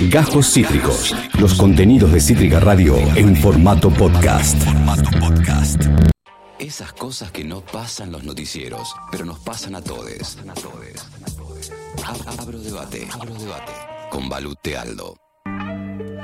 Gajos Cítricos. Los contenidos de Cítrica Radio en formato podcast. Esas cosas que no pasan los noticieros, pero nos pasan a todos. Ab- Abro debate. Abro debate. Con Balute Aldo.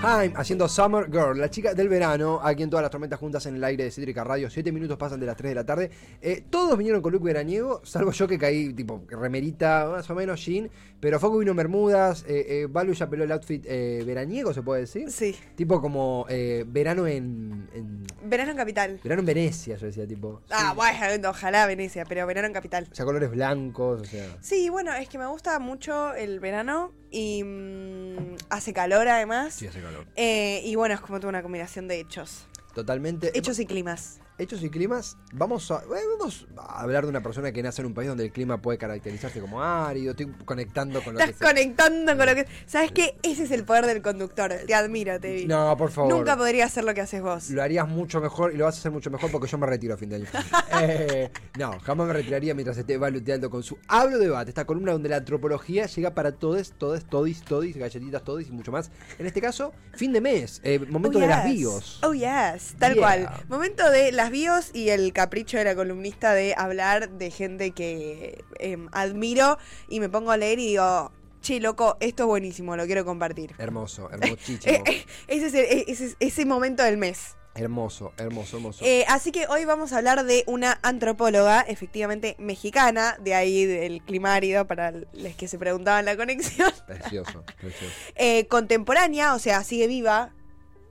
Haim haciendo Summer Girl, la chica del verano, aquí en todas las tormentas juntas en el aire de Cítrica Radio. Siete minutos pasan de las 3 de la tarde. Eh, todos vinieron con look veraniego, salvo yo que caí, tipo, remerita, más o menos jean. Pero Foco vino en Bermudas, eh, eh, Balu ya peló el outfit eh, veraniego, ¿se puede decir? Sí. Tipo como verano en, en- Verano en Capital. Verano en Venecia, yo decía, tipo. Ah, bueno, ojalá Venecia, pero verano en Capital. O sea, colores blancos, o sea. Sí, bueno, es que me gusta mucho el verano y mm, hace calor además. Sí, hace calor. Eh, y bueno, es como toda una combinación de hechos. Totalmente. Hechos y climas. Hechos y climas, vamos a, eh, vamos a hablar de una persona que nace en un país donde el clima puede caracterizarse como árido. Estoy conectando con lo Estás que conectando con lo que... ¿Sabes qué? Ese es el poder del conductor. Te admiro, Tevi. No, por favor. Nunca podría hacer lo que haces vos. Lo harías mucho mejor y lo vas a hacer mucho mejor porque yo me retiro a fin de año. Eh, no, jamás me retiraría mientras esté baluteando con su Hablo Debate, esta columna donde la antropología llega para todos, todos, todis, todis, galletitas, todis y mucho más. En este caso, fin de mes, eh, momento Oh, de las bios. Oh, yes. Tal Yeah. cual. Momento de las bios y el capricho de la columnista de hablar de gente que em, admiro y me pongo a leer y digo, che, loco, esto es buenísimo, lo quiero compartir. Hermoso, hermosísimo. Eh, eh, ese es el- ese, es ese momento del mes. hermoso, hermoso, hermoso. Eh, así que hoy vamos a hablar de una antropóloga, efectivamente mexicana, de ahí del clima árido, para los que se preguntaban la conexión. Precioso, precioso. Eh, contemporánea, o sea, sigue viva,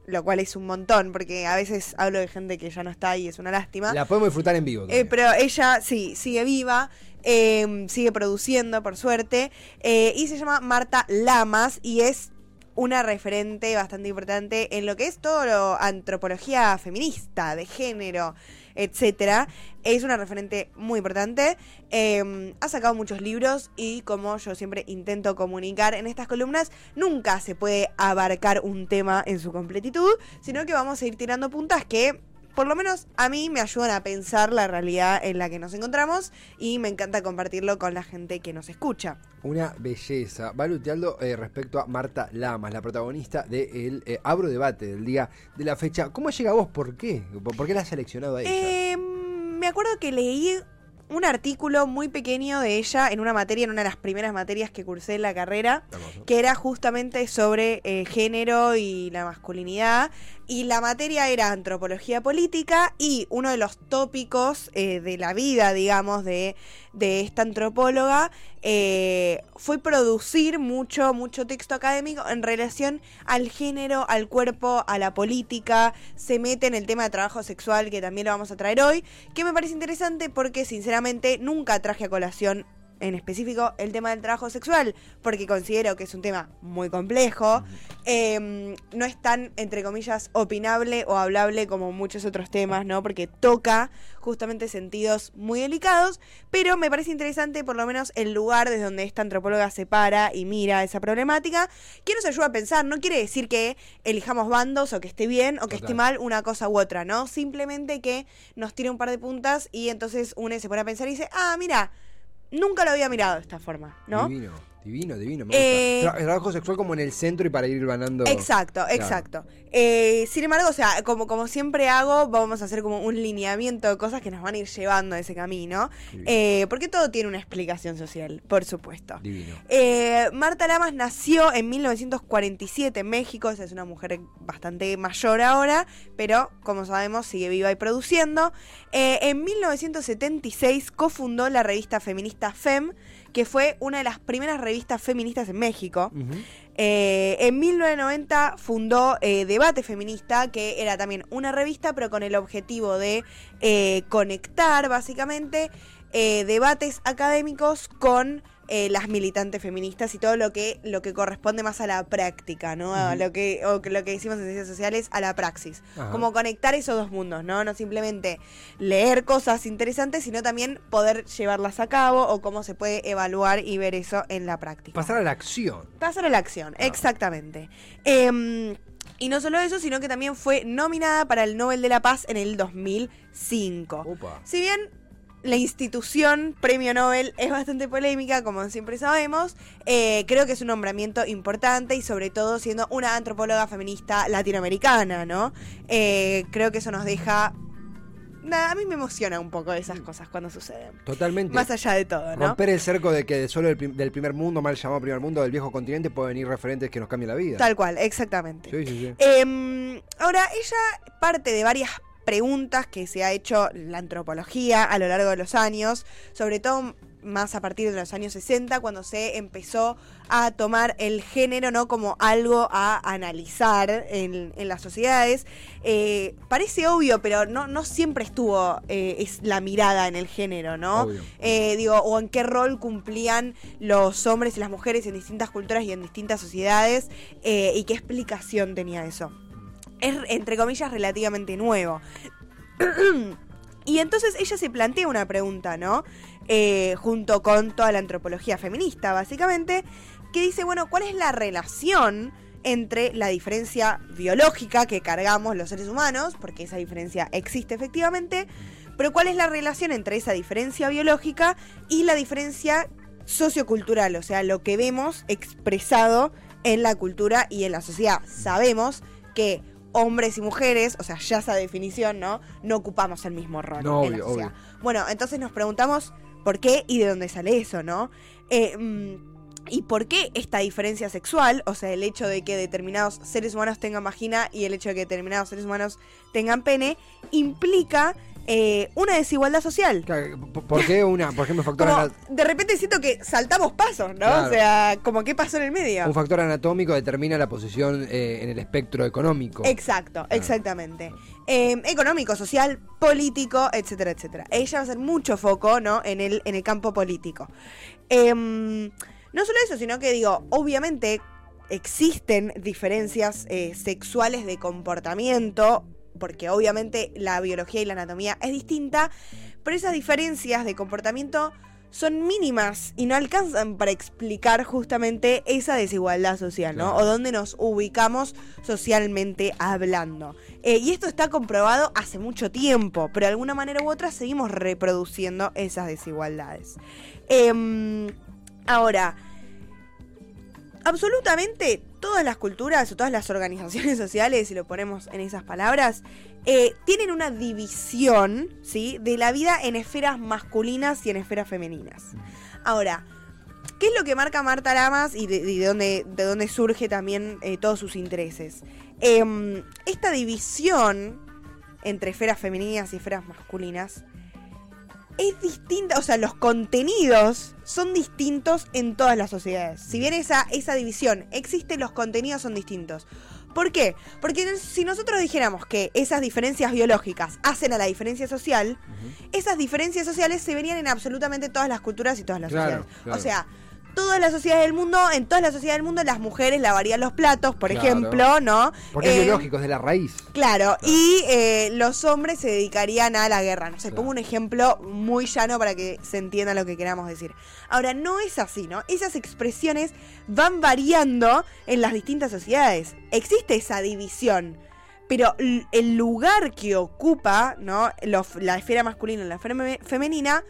lo cual es un montón, porque a veces hablo de gente que ya no está y es una lástima. La podemos disfrutar en vivo. Eh, pero ella sí, sigue viva, eh, sigue produciendo, por suerte, eh, y se llama Marta Lamas y es una referente bastante importante en lo que es todo lo antropología feminista, de género, etcétera. Es una referente muy importante. eh, ha sacado muchos libros y como yo siempre intento comunicar en estas columnas, nunca se puede abarcar un tema en su completitud, sino que vamos a ir tirando puntas que por lo menos a mí me ayudan a pensar la realidad en la que nos encontramos y me encanta compartirlo con la gente que nos escucha. Una belleza. Baluteando eh, respecto a Marta Lamas, la protagonista del eh, Abro Debate del día de la fecha. ¿Cómo llega a vos? ¿Por qué? ¿Por por qué la has seleccionado a ella? Eh, me acuerdo que leí un artículo muy pequeño de ella en una materia, en una de las primeras materias que cursé en la carrera, que era justamente sobre eh, género y la masculinidad. Y la materia era antropología política y uno de los tópicos eh, de la vida, digamos, de, de esta antropóloga eh, fue producir mucho, mucho texto académico en relación al género, al cuerpo, a la política. Se mete en el tema de trabajo sexual, que también lo vamos a traer hoy, que me parece interesante porque sinceramente nunca traje a colación en específico el tema del trabajo sexual, porque considero que es un tema muy complejo, eh, no es tan, entre comillas, opinable o hablable como muchos otros temas, ¿no? Porque toca justamente sentidos muy delicados, pero me parece interesante por lo menos el lugar desde donde esta antropóloga se para y mira esa problemática, que nos ayuda a pensar, no quiere decir que elijamos bandos o que esté bien o que esté mal una cosa u otra, ¿no? Simplemente que nos tire un par de puntas y entonces uno se pone a pensar y dice, ah, mira, nunca lo había mirado de esta forma, ¿no? Divino, divino. Eh. Tra- trabajo sexual como en el centro y para ir ganando. Exacto, exacto. Eh, sin embargo, o sea, como, como siempre hago, vamos a hacer como un lineamiento de cosas que nos van a ir llevando a ese camino. Eh, porque todo tiene una explicación social, por supuesto. Divino. Eh, Marta Lamas nació en 1947 en México, esa es una mujer bastante mayor ahora, pero como sabemos sigue viva y produciendo. En 1976 cofundó la revista feminista FEM, que fue una de las primeras revistas feministas en México. Eh, en 1990 fundó eh, Debate Feminista, que era también una revista, pero con el objetivo de eh, conectar básicamente debates académicos con eh, las militantes feministas y todo lo que, lo que corresponde más a la práctica, ¿no? A lo que, o que lo que decimos en ciencias sociales, a la praxis. Como conectar esos dos mundos, ¿no? No simplemente leer cosas interesantes, sino también poder llevarlas a cabo o cómo se puede evaluar y ver eso en la práctica. Pasar a la acción. Pasar a la acción, exactamente. Em, y no solo eso, sino que también fue nominada para el Nobel de la Paz en el 2005. Opa. Si bien la institución Premio Nobel es bastante polémica, como siempre sabemos. Eh, creo que es un nombramiento importante y sobre todo siendo una antropóloga feminista latinoamericana, ¿no? Eh, creo que eso nos deja... Nada, a mí me emociona un poco esas cosas cuando suceden. Totalmente. Más allá de todo, ¿no? Romper el cerco de que solo del, prim- del primer mundo, mal llamado primer mundo, del viejo continente, pueden venir referentes que nos cambien la vida. Tal cual, exactamente. Sí, sí, sí. Em, ahora, ella parte de varias preguntas que se ha hecho la antropología a lo largo de los años, sobre todo más a partir de los años 60, cuando se empezó a tomar el género no como algo a analizar en, en las sociedades. Eh, parece obvio, pero no, no siempre estuvo eh, es la mirada en el género, ¿no? Eh, digo, o en qué rol cumplían los hombres y las mujeres en distintas culturas y en distintas sociedades, y qué explicación tenía eso. Es, entre comillas, relativamente nuevo. y entonces ella se plantea una pregunta, ¿no? Eh, junto con toda la antropología feminista, básicamente, que dice, bueno, ¿cuál es la relación entre la diferencia biológica que cargamos los seres humanos, porque esa diferencia existe efectivamente, pero cuál es la relación entre esa diferencia biológica y la diferencia sociocultural, o sea, lo que vemos expresado en la cultura y en la sociedad. Sabemos que hombres y mujeres, o sea, ya esa definición, ¿no? No ocupamos el mismo rol No, en la obvio, sociedad. obvio. Bueno, entonces nos preguntamos por qué y de dónde sale eso, ¿no? Eh, mm, ¿Y por qué esta diferencia sexual, o sea, el hecho de que determinados seres humanos tengan vagina y el hecho de que determinados seres humanos tengan pene, implica eh, una desigualdad social? Claro, ¿Por qué una, por ejemplo, factor, Como, de repente siento que saltamos pasos, ¿no? Claro. O sea, como qué pasó en el medio. un factor anatómico determina la posición eh, en el espectro económico? Exacto, exactamente. Eh, económico, social, político, etcétera, etcétera. Ella va a hacer mucho foco, ¿no? En el, en el campo político. Em, no solo eso, sino que digo, obviamente existen diferencias eh, sexuales de comportamiento, porque obviamente la biología y la anatomía es distinta, pero esas diferencias de comportamiento son mínimas y no alcanzan para explicar justamente esa desigualdad social, ¿no? O dónde nos ubicamos socialmente hablando. Eh, y esto está comprobado hace mucho tiempo, pero de alguna manera u otra seguimos reproduciendo esas desigualdades. Em, ahora, absolutamente todas las culturas o todas las organizaciones sociales, si lo ponemos en esas palabras, eh, tienen una división, ¿sí? De la vida en esferas masculinas y en esferas femeninas. Ahora, ¿qué es lo que marca Marta Lamas y de, dónde, de dónde surge también eh, todos sus intereses? Em, esta división entre esferas femeninas y esferas masculinas es distinta, o sea, los contenidos son distintos en todas las sociedades. Si bien esa, esa división existe, los contenidos son distintos. ¿Por qué? Porque si nosotros dijéramos que esas diferencias biológicas hacen a la diferencia social, esas diferencias sociales se verían en absolutamente todas las culturas y todas las Claro, sociedades. claro. O sea, todas las sociedades del mundo, en todas las sociedades del mundo, las mujeres lavarían los platos, por Claro. ejemplo, ¿no? Porque es Eh, biológico, es de la raíz. Claro, y eh, los hombres se dedicarían a la guerra. No sé, Claro. pongo un ejemplo muy llano para que se entienda lo que queramos decir. Ahora, no es así, ¿no? Esas expresiones van variando en las distintas sociedades. Existe esa división. Pero el lugar que ocupa, ¿no? Los- la esfera masculina y la esfera me- femenina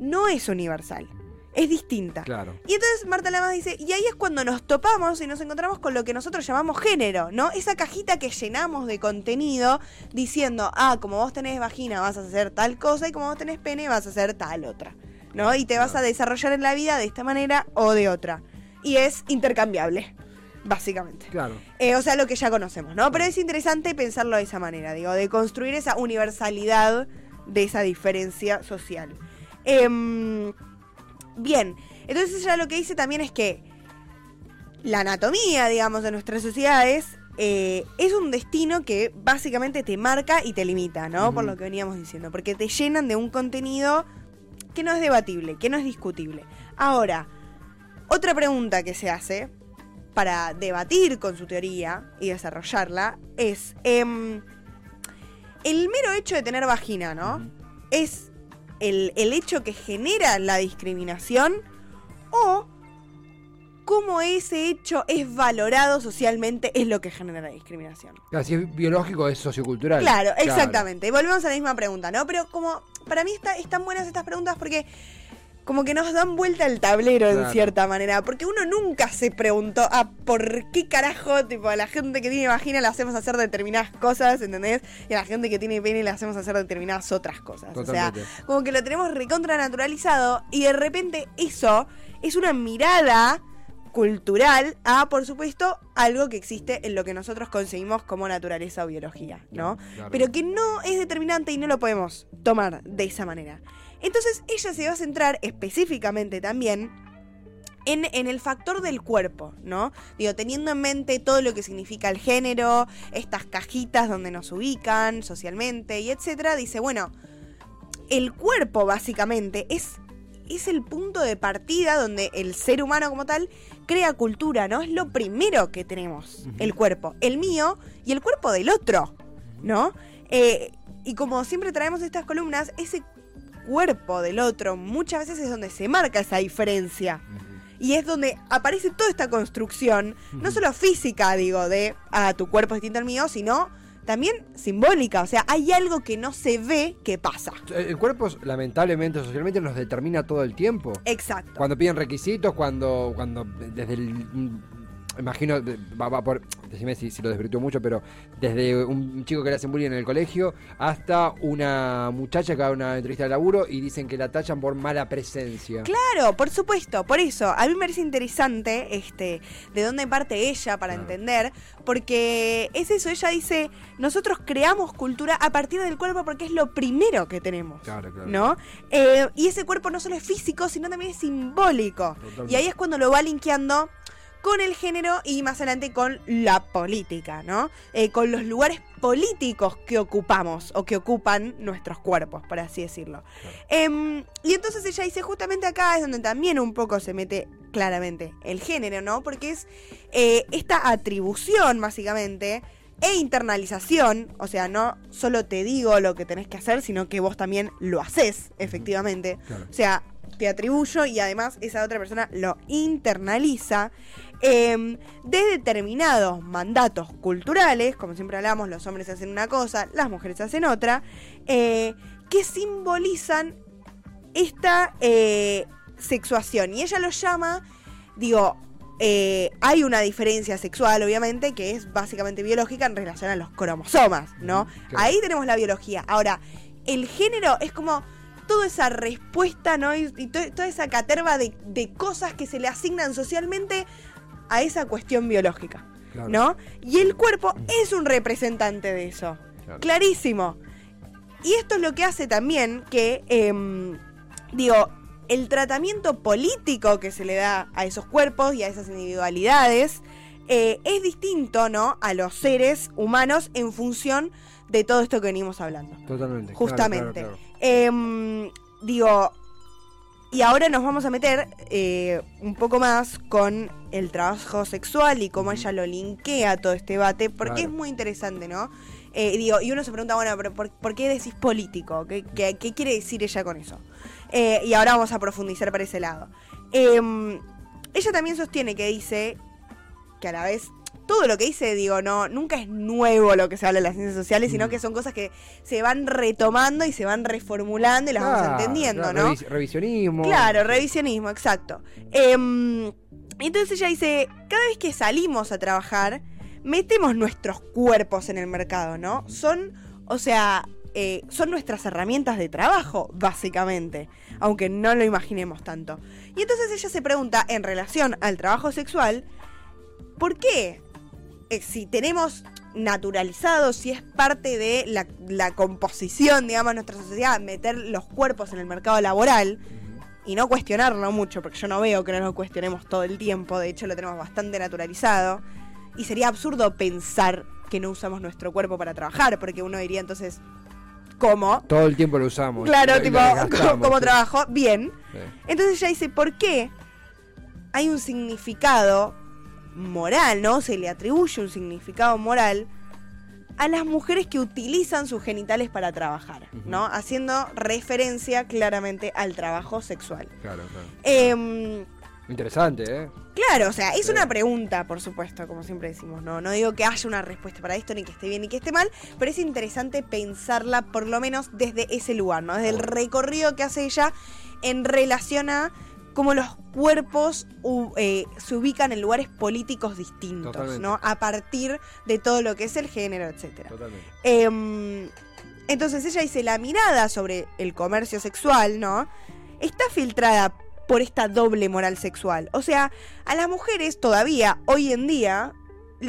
no es universal. Es distinta. Claro. Y entonces Marta Lamas dice, y ahí es cuando nos topamos y nos encontramos con lo que nosotros llamamos género, ¿no? Esa cajita que llenamos de contenido diciendo, ah, como vos tenés vagina vas a hacer tal cosa y como vos tenés pene vas a hacer tal otra, ¿no? Y te vas a desarrollar en la vida de esta manera o de otra. Y es intercambiable, básicamente. Claro. Eh, o sea, lo que ya conocemos, ¿no? Pero es interesante pensarlo de esa manera, digo, de construir esa universalidad de esa diferencia social. Em, bien, entonces ella lo que dice también es que la anatomía, digamos, de nuestras sociedades eh, es un destino que básicamente te marca y te limita, ¿no? Por lo que veníamos diciendo, porque te llenan de un contenido que no es debatible, que no es discutible. Ahora, otra pregunta que se hace para debatir con su teoría y desarrollarla es em, el mero hecho de tener vagina, ¿no? Es el, el hecho que genera la discriminación o cómo ese hecho es valorado socialmente es lo que genera la discriminación. Claro, si es biológico, es sociocultural. Claro, exactamente. Y volvemos a la misma pregunta, ¿no? Pero como para mí está, están buenas estas preguntas porque como que nos dan vuelta el tablero en cierta manera. Porque uno nunca se preguntó, ah, ¿por qué carajo, tipo, a la gente que tiene vagina le hacemos hacer determinadas cosas, ¿entendés? Y a la gente que tiene pene le hacemos hacer determinadas otras cosas. O sea, como que lo tenemos recontra naturalizado y de repente eso es una mirada cultural a, por supuesto, algo que existe en lo que nosotros conseguimos como naturaleza o biología, ¿no? Claro. Pero que no es determinante y no lo podemos tomar de esa manera. Entonces ella se va a centrar específicamente también en, en el factor del cuerpo, ¿no? Digo, teniendo en mente todo lo que significa el género, estas cajitas donde nos ubican socialmente y etcétera, dice, bueno, el cuerpo básicamente es, es el punto de partida donde el ser humano como tal crea cultura, ¿no? Es lo primero que tenemos, el cuerpo, el mío y el cuerpo del otro, ¿no? Eh, y como siempre traemos estas columnas, ese cuerpo del otro muchas veces es donde se marca esa diferencia. Y es donde aparece toda esta construcción, no solo física, digo, de ah, tu cuerpo es distinto al mío, sino también simbólica. O sea, hay algo que no se ve que pasa. El cuerpo, lamentablemente, socialmente, nos determina todo el tiempo. Exacto. Cuando piden requisitos, cuando, cuando desde el. Imagino, va, va por. Decime si, si lo desvirtuó mucho, pero desde un chico que le hacen bullying en el colegio hasta una muchacha que va a una entrevista de laburo y dicen que la tachan por mala presencia. Claro, por supuesto, por eso, a mí me parece interesante este, de dónde parte ella para entender, porque es eso, ella dice, nosotros creamos cultura a partir del cuerpo porque es lo primero que tenemos, Claro, claro. ¿no? Eh, y ese cuerpo no solo es físico, sino también es simbólico. Totalmente. Y ahí es cuando lo va linkeando con el género y más adelante con la política, ¿no? Eh, con los lugares políticos que ocupamos o que ocupan nuestros cuerpos, por así decirlo. Em, y entonces ella dice, justamente acá es donde también un poco se mete claramente el género, ¿no? Porque es eh, esta atribución, básicamente, e internalización, o sea, no solo te digo lo que tenés que hacer, sino que vos también lo haces, efectivamente. Claro. O sea, te atribuyo y además esa otra persona lo internaliza eh, de determinados mandatos culturales, como siempre hablamos, los hombres hacen una cosa, las mujeres hacen otra, eh, que simbolizan esta eh, sexuación. Y ella lo llama, digo, eh, hay una diferencia sexual, obviamente, que es básicamente biológica en relación a los cromosomas, ¿no? claro. Ahí tenemos la biología. Ahora, el género es como toda esa respuesta, ¿no? Y, y to- toda esa caterva de, de cosas que se le asignan socialmente a esa cuestión biológica, Claro. ¿no? Y el cuerpo es un representante de eso. Claro. Clarísimo. Y esto es lo que hace también que, em, digo, el tratamiento político que se le da a esos cuerpos y a esas individualidades eh, es distinto, ¿no? A los seres humanos en función de todo esto que venimos hablando. Totalmente. Justamente. claro, claro. Em, digo, y ahora nos vamos a meter eh, un poco más con el trabajo sexual y cómo ella lo linkea todo este debate, porque Claro. es muy interesante, ¿no? Eh, digo, y uno se pregunta, bueno, pero ¿por, por qué decís político? ¿Qué, qué- qué quiere decir ella con eso? Eh, y ahora vamos a profundizar para ese lado. Em, ella también sostiene que dice que a la vez todo lo que dice, digo, no, nunca es nuevo lo que se habla en las ciencias sociales, sino Mm. que son cosas que se van retomando y se van reformulando y las vamos entendiendo, claro, ¿no? revis- revisionismo. Claro, revisionismo, exacto. Em, entonces ella dice, cada vez que salimos a trabajar, metemos nuestros cuerpos en el mercado, ¿no? Son, o sea, eh, son nuestras herramientas de trabajo, básicamente, aunque no lo imaginemos tanto. Y entonces ella se pregunta, en relación al trabajo sexual, ¿por qué? Eh, si tenemos naturalizado, si es parte de la, la composición, digamos, de nuestra sociedad, meter los cuerpos en el mercado laboral y no cuestionarlo mucho, porque yo no veo que no lo cuestionemos todo el tiempo, de hecho lo tenemos bastante naturalizado, y sería absurdo pensar que no usamos nuestro cuerpo para trabajar, porque uno diría entonces, ¿cómo? Todo el tiempo lo usamos. Claro, y tipo, como trabajo, bien. Sí. Entonces ella dice, ¿por qué hay un significado moral, ¿no? Se le atribuye un significado moral a las mujeres que utilizan sus genitales para trabajar, ¿no? Haciendo referencia claramente al trabajo sexual. Claro, claro. Em, Interesante, ¿eh? Claro, o sea, es Sí. una pregunta, por supuesto, como siempre decimos, no, no digo que haya una respuesta para esto, ni que esté bien ni que esté mal, pero es interesante pensarla por lo menos desde ese lugar, ¿no? Desde el recorrido que hace ella en relación a cómo los cuerpos u- eh, se ubican en lugares políticos distintos, Totalmente. ¿no? A partir de todo lo que es el género, etcétera. Totalmente. Em, entonces ella dice, la mirada sobre el comercio sexual, ¿no? Está filtrada por esta doble moral sexual. O sea, a las mujeres todavía, hoy en día,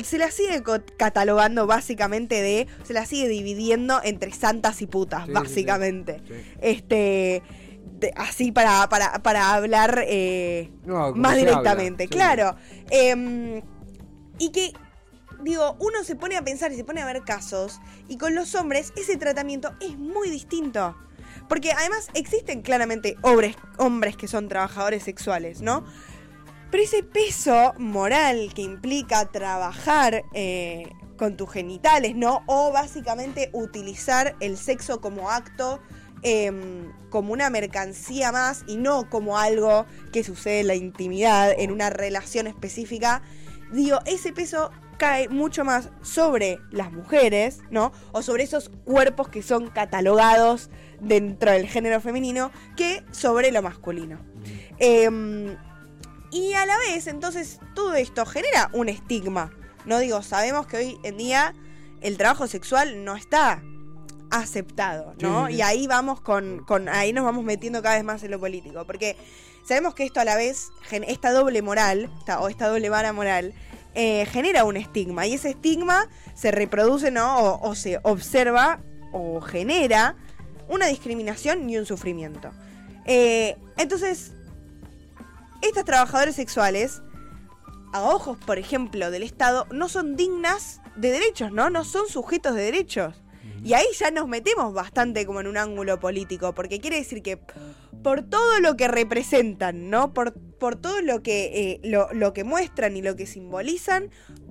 se las sigue catalogando básicamente de, se las sigue dividiendo entre santas y putas, Sí, sí, sí. básicamente. Sí. Este, de- así para, para, para hablar eh, No, más directamente, habla, sí. claro. Em, y que, digo, uno se pone a pensar y se pone a ver casos, y con los hombres ese tratamiento es muy distinto. Porque además existen claramente hombres, hombres que son trabajadores sexuales, ¿no? Pero ese peso moral que implica trabajar eh, con tus genitales, ¿no? O básicamente utilizar el sexo como acto, em, como una mercancía más y no como algo que sucede en la intimidad, en una relación específica. Digo, ese peso cae mucho más sobre las mujeres, ¿no? O sobre esos cuerpos que son catalogados dentro del género femenino que sobre lo masculino. Em, y a la vez, entonces, todo esto genera un estigma. No digo, sabemos que hoy en día el trabajo sexual no está aceptado, ¿no? Sí. Y ahí vamos con, con, ahí nos vamos metiendo cada vez más en lo político. Porque sabemos que esto a la vez, esta doble moral, esta- o esta doble vara moral, eh, genera un estigma. Y ese estigma se reproduce, ¿no? O, o se observa o genera una discriminación y un sufrimiento. Eh, entonces, estas trabajadoras sexuales, a ojos, por ejemplo, del Estado, no son dignas de derechos, ¿no? No son sujetos de derechos. Y ahí ya nos metemos bastante como en un ángulo político, porque quiere decir que por todo lo que representan, ¿no? Por, por todo lo que, eh, lo, lo que muestran y lo que simbolizan,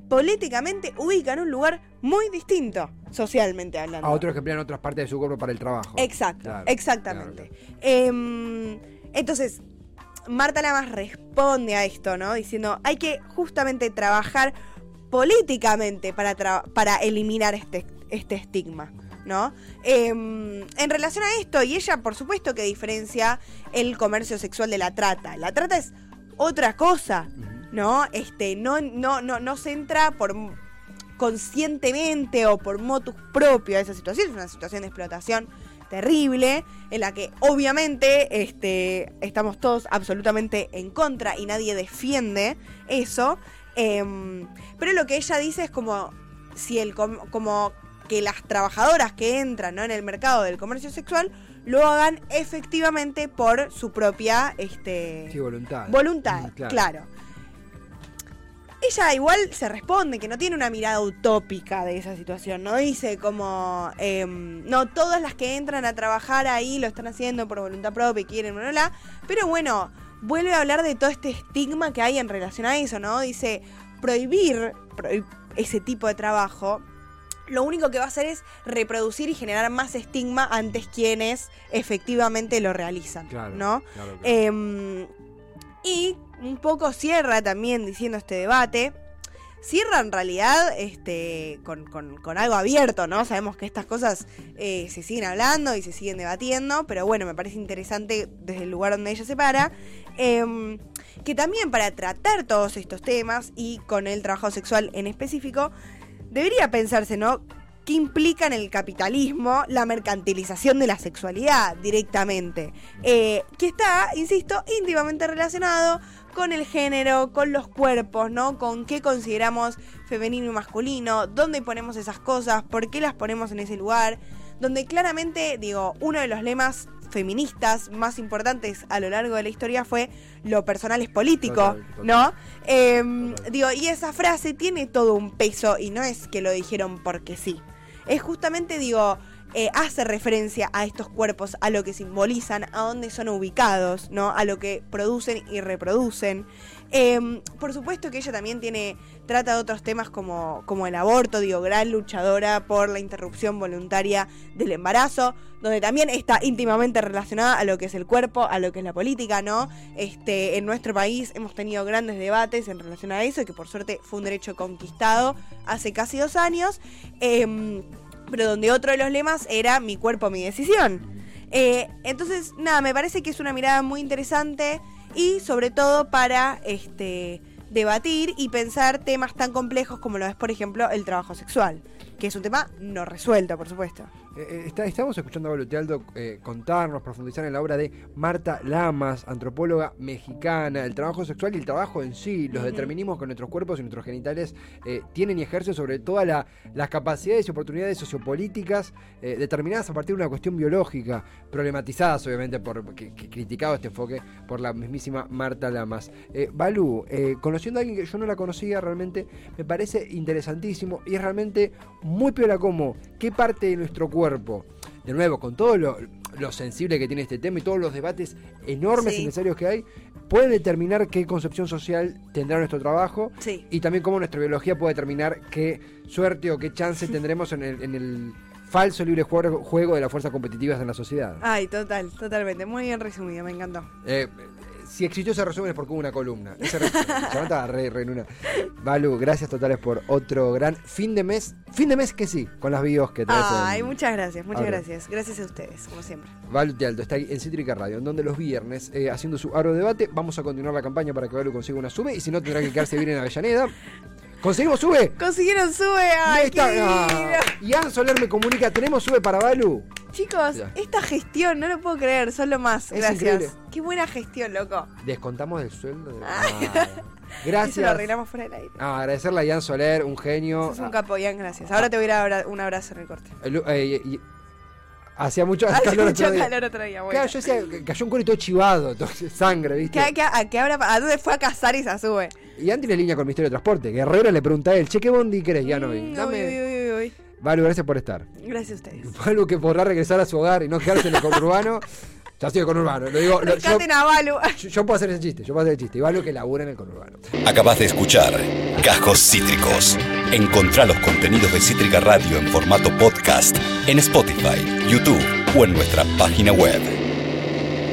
políticamente ubican un lugar muy distinto, socialmente hablando. A otros que emplean otras partes de su cuerpo para el trabajo. Exacto, Claro, exactamente. claro, Em, entonces, Marta Lamas responde a esto, ¿no? Diciendo, hay que justamente trabajar políticamente para, tra- para eliminar este, este estigma. ¿No? Em, en relación a esto, y ella por supuesto que diferencia el comercio sexual de la trata. La trata es otra cosa, ¿no? Este, no, no, no, no se entra por conscientemente o por motus propio a esa situación. Es una situación de explotación terrible en la que obviamente este, estamos todos absolutamente en contra y nadie defiende eso. Em, pero lo que ella dice es como si el com- como que las trabajadoras que entran ¿no? en el mercado del comercio sexual lo hagan efectivamente por su propia este, Sí, voluntad. voluntad, Mm, claro. Ella igual se responde que no tiene una mirada utópica de esa situación, no dice como, em, no, todas las que entran a trabajar ahí lo están haciendo por voluntad propia y quieren, bla, bla, bla. pero bueno, vuelve a hablar de todo este estigma que hay en relación a eso, ¿no? Dice, prohibir prohib- ese tipo de trabajo lo único que va a hacer es reproducir y generar más estigma antes quienes efectivamente lo realizan, Claro, ¿no? claro, claro. Em, y un poco cierra también diciendo este debate. Cierra en realidad este, con, con- con algo abierto, ¿no? Sabemos que estas cosas eh, se siguen hablando y se siguen debatiendo, pero bueno, me parece interesante desde el lugar donde ella se para. em, que también para tratar todos estos temas y con el trabajo sexual en específico, debería pensarse, ¿no? ¿Qué implica en el capitalismo la mercantilización de la sexualidad directamente? Eh, que está, insisto, íntimamente relacionado con el género, con los cuerpos, ¿no? Con qué consideramos femenino y masculino, dónde ponemos esas cosas, por qué las ponemos en ese lugar, donde claramente, digo, uno de los lemas feministas más importantes a lo largo de la historia fue lo personal es político, Total, total. ¿no? Em, Total. digo, y esa frase tiene todo un peso y no es que lo dijeron porque sí. Es justamente, digo, eh, hace referencia a estos cuerpos, a lo que simbolizan, a dónde son ubicados, ¿no? A lo que producen y reproducen. Em, por supuesto que ella también tiene trata de otros temas como, como el aborto, digo, gran luchadora por la interrupción voluntaria del embarazo, donde también está íntimamente relacionada a lo que es el cuerpo, a lo que es la política, ¿no? Este, en nuestro país hemos tenido grandes debates en relación a eso, que por suerte fue un derecho conquistado hace casi dos años, em, pero donde otro de los lemas era mi cuerpo, mi decisión. Eh, entonces, nada, me parece que es una mirada muy interesante y sobre todo para este debatir y pensar temas tan complejos como lo es, por ejemplo, el trabajo sexual, que es un tema no resuelto, por supuesto. Eh, eh, está- estamos escuchando a Balotealdo eh, contarnos, profundizar en la obra de Marta Lamas, antropóloga mexicana, el trabajo sexual y el trabajo en sí, los Ujú. determinismos que nuestros cuerpos y nuestros genitales eh, tienen y ejercen sobre todas la- las capacidades y oportunidades sociopolíticas determinadas a partir de una cuestión biológica, problematizadas obviamente por que, que criticado este enfoque por la mismísima Marta Lamas. Balú, conociendo a alguien que yo no la conocía realmente, me parece interesantísimo y es realmente muy piola como qué parte de nuestro cuerpo, de nuevo, con todo lo, lo sensible que tiene este tema y todos los debates enormes Sí. y necesarios que hay, puede determinar qué concepción social tendrá nuestro trabajo Sí. y también cómo nuestra biología puede determinar qué suerte o qué chance tendremos en el, en el falso libre juego, juego de las fuerzas competitivas en la sociedad. Ay, total, totalmente. Muy bien resumido, me encantó. Eh, si existió ese resumen es porque hubo una columna. Ese resumen. Estaba re, re en una. Balu, gracias totales por otro gran fin de mes. Fin de mes que sí, con las bios que traes. Ay, en- muchas gracias, muchas Ahora. gracias. Gracias a ustedes, como siempre. Balu Tealdo está ahí en Cítrica Radio, en donde los viernes, eh, haciendo su aro debate, vamos a continuar la campaña para que Balu consiga una sube y si no tendrá que quedarse bien en Avellaneda. ¿Conseguimos sube? Consiguieron sube, ay, está. qué Ah, divino. Ian Soler me comunica, ¿tenemos sube para Balu? Chicos, Ya. esta gestión, no lo puedo creer, son lo más. Es Gracias. increíble. Qué buena gestión, loco. Descontamos del sueldo. de- Ah. Ah, Eso lo Gracias. arreglamos fuera del aire. Ah, agradecerle a Ian Soler, un genio. Sos un Ah, capo, Ian, gracias. Ahora te voy a abra- un abrazo en el corte. eh, y- Hacía mucho Hace calor mucho otro día. calor otro día, bueno. Claro, yo decía, cayó un cuero y todo chivado, todo sangre, ¿viste? ¿Qué, qué- a, qué habrá ¿A dónde fue a cazar y se sube? Y Andy la línea con Ministerio de Transporte. Guerrero le pregunta a él, che, ¿qué bondi querés? Ya no vi. Dame. uy, uy, uy, uy. Vale, gracias por estar. Gracias a ustedes. Valu que podrá regresar a su hogar y no quedarse en el conurbano. Ya estoy en el conurbano. Lo digo, lo- yo, Rescaten a Balu. yo- yo puedo hacer ese chiste, yo puedo hacer el chiste. Y Valu que labura en el conurbano. Acabas de escuchar Cajos Cítricos. Encontrá los contenidos de Cítrica Radio en formato podcast en Spotify, YouTube o en nuestra página web.